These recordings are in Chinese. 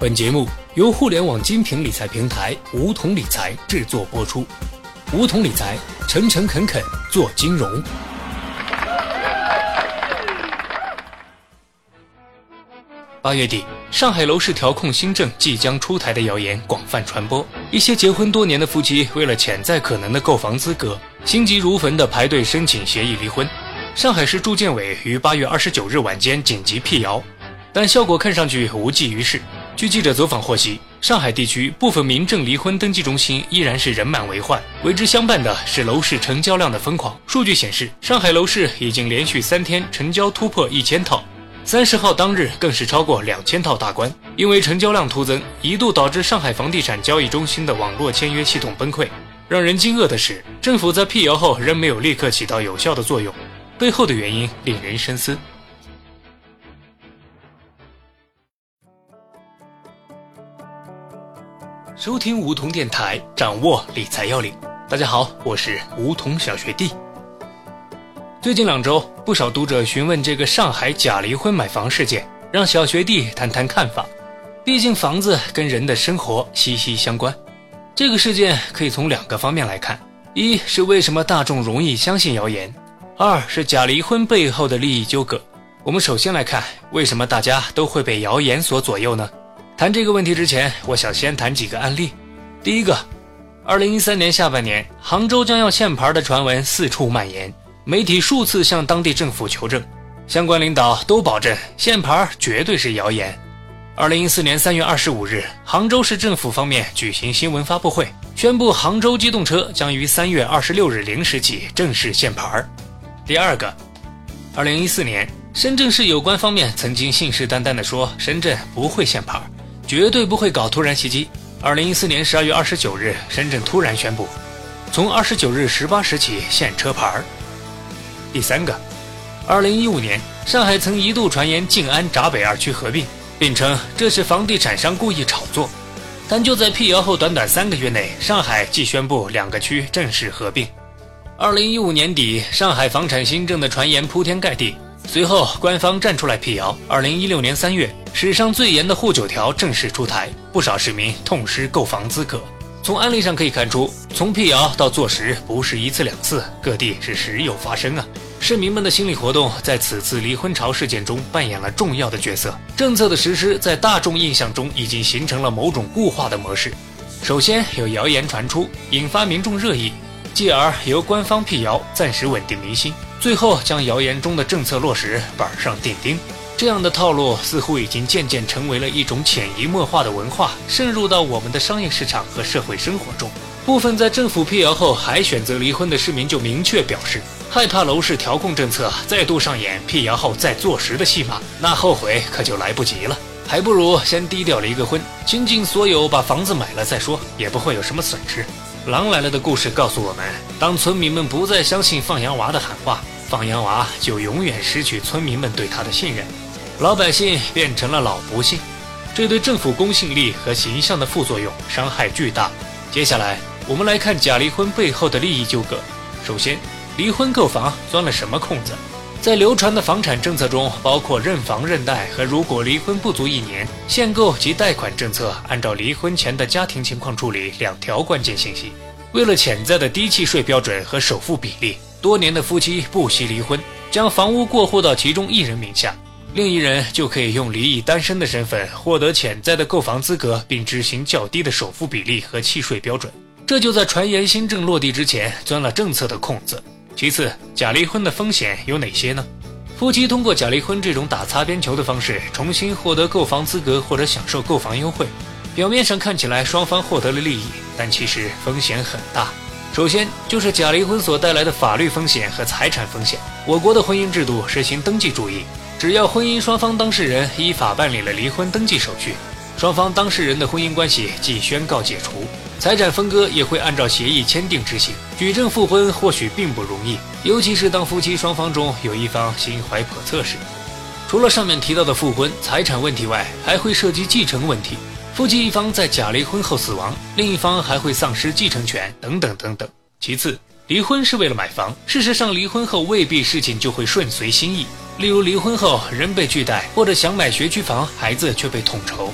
本节目由互联网精品理财平台梧桐理财制作播出。梧桐理财，诚诚恳恳做金融。八月底，上海楼市调控新政即将出台的谣言广泛传播，一些结婚多年的夫妻为了潜在可能的购房资格，心急如焚地排队申请协议离婚。上海市住建委于八月二十九日晚间紧急辟谣，但效果看上去无济于事。据记者走访获悉，上海地区部分民政离婚登记中心依然是人满为患，为之相伴的是楼市成交量的疯狂。数据显示，上海楼市已经连续三天成交突破一千套，三十号当日更是超过两千套大关。因为成交量突增，一度导致上海房地产交易中心的网络签约系统崩溃。让人惊愕的是，政府在辟谣后仍没有立刻起到有效的作用，背后的原因令人深思。收听梧桐电台，掌握理财要领。大家好，我是梧桐小学弟。最近两周，不少读者询问这个上海假离婚买房事件，让小学弟谈谈看法。毕竟房子跟人的生活息息相关。这个事件可以从两个方面来看：一是为什么大众容易相信谣言；二是假离婚背后的利益纠葛。我们首先来看，为什么大家都会被谣言所左右呢？谈这个问题之前，我想先谈几个案例。第一个，二零一三年下半年，杭州将要限牌的传闻四处蔓延，媒体数次向当地政府求证，相关领导都保证限牌绝对是谣言。二零一四年三月二十五日，杭州市政府方面举行新闻发布会，宣布杭州机动车将于三月二十六日零时起正式限牌。第二个，二零一四年，深圳市有关方面曾经信誓旦旦地说深圳不会限牌。绝对不会搞突然袭击。二零一四年十二月二十九日，深圳突然宣布，从二十九日十八时起限车牌儿。第三个，二零一五年，上海曾一度传言静安闸北二区合并，并称这是房地产商故意炒作。但就在辟谣后短短三个月内，上海即宣布两个区正式合并。二零一五年底，上海房产新政的传言铺天盖地。随后，官方站出来辟谣。二零一六年三月，史上最严的沪九条正式出台，不少市民痛失购房资格。从案例上可以看出，从辟谣到坐实不是一次两次，各地是时有发生啊。市民们的心理活动在此次离婚潮事件中扮演了重要的角色。政策的实施在大众印象中已经形成了某种固化的模式。首先有谣言传出，引发民众热议，继而由官方辟谣，暂时稳定民心。最后将谣言中的政策落实板上钉钉，这样的套路似乎已经渐渐成为了一种潜移默化的文化，渗入到我们的商业市场和社会生活中。部分在政府辟谣后还选择离婚的市民就明确表示，害怕楼市调控政策再度上演辟谣后再坐实的戏码，那后悔可就来不及了。还不如先低调离个婚，倾尽所有把房子买了再说，也不会有什么损失。狼来了的故事告诉我们，当村民们不再相信放羊娃的喊话。放羊娃就永远失去村民们对他的信任，老百姓变成了老不信，这对政府公信力和形象的副作用伤害巨大。接下来，我们来看假离婚背后的利益纠葛。首先，离婚购房钻了什么空子？在流传的房产政策中，包括认房认贷和如果离婚不足一年，限购及贷款政策按照离婚前的家庭情况处理两条关键信息。为了潜在的低契税标准和首付比例。多年的夫妻不惜离婚，将房屋过户到其中一人名下，另一人就可以用离异单身的身份获得潜在的购房资格，并执行较低的首付比例和契税标准。这就在传言新政落地之前钻了政策的空子。其次，假离婚的风险有哪些呢？夫妻通过假离婚这种打擦边球的方式重新获得购房资格或者享受购房优惠，表面上看起来双方获得了利益，但其实风险很大。首先就是假离婚所带来的法律风险和财产风险。我国的婚姻制度实行登记主义，只要婚姻双方当事人依法办理了离婚登记手续，双方当事人的婚姻关系即宣告解除，财产分割也会按照协议签订执行。举证复婚或许并不容易，尤其是当夫妻双方中有一方心怀叵测时。除了上面提到的复婚、财产问题外，还会涉及继承问题。夫妻一方在假离婚后死亡，另一方还会丧失继承权，等等等等。其次，离婚是为了买房，事实上，离婚后未必事情就会顺随心意。例如，离婚后人被拒贷，或者想买学区房，孩子却被统筹。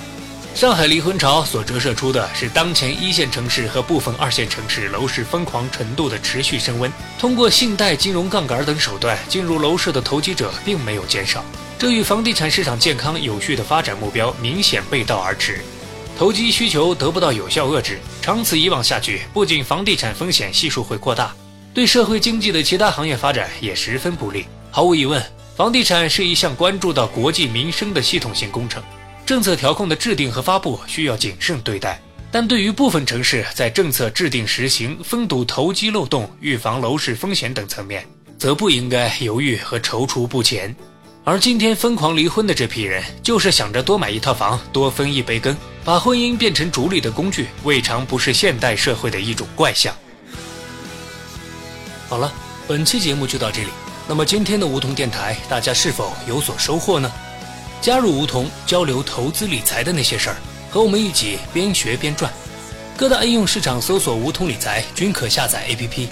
上海离婚潮所折射出的是当前一线城市和部分二线城市楼市疯狂程度的持续升温。通过信贷、金融杠杆等手段进入楼市的投机者并没有减少，这与房地产市场健康有序的发展目标明显背道而驰。投机需求得不到有效遏制，长此以往下去，不仅房地产风险系数会扩大，对社会经济的其他行业发展也十分不利。毫无疑问，房地产是一项关注到国计民生的系统性工程。政策调控的制定和发布需要谨慎对待，但对于部分城市在政策制定实行、封堵投机漏洞、预防楼市风险等层面，则不应该犹豫和踌躇不前。而今天疯狂离婚的这批人，就是想着多买一套房、多分一杯羹，把婚姻变成逐利的工具，未尝不是现代社会的一种怪象。好了，本期节目就到这里。那么今天的梧桐电台，大家是否有所收获呢？加入梧桐交流投资理财的那些事儿，和我们一起边学边赚。各大应用市场搜索“梧桐理财”均可下载 APP，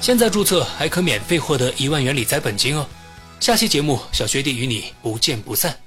现在注册还可免费获得一万元理财本金哦。下期节目，小学弟与你不见不散。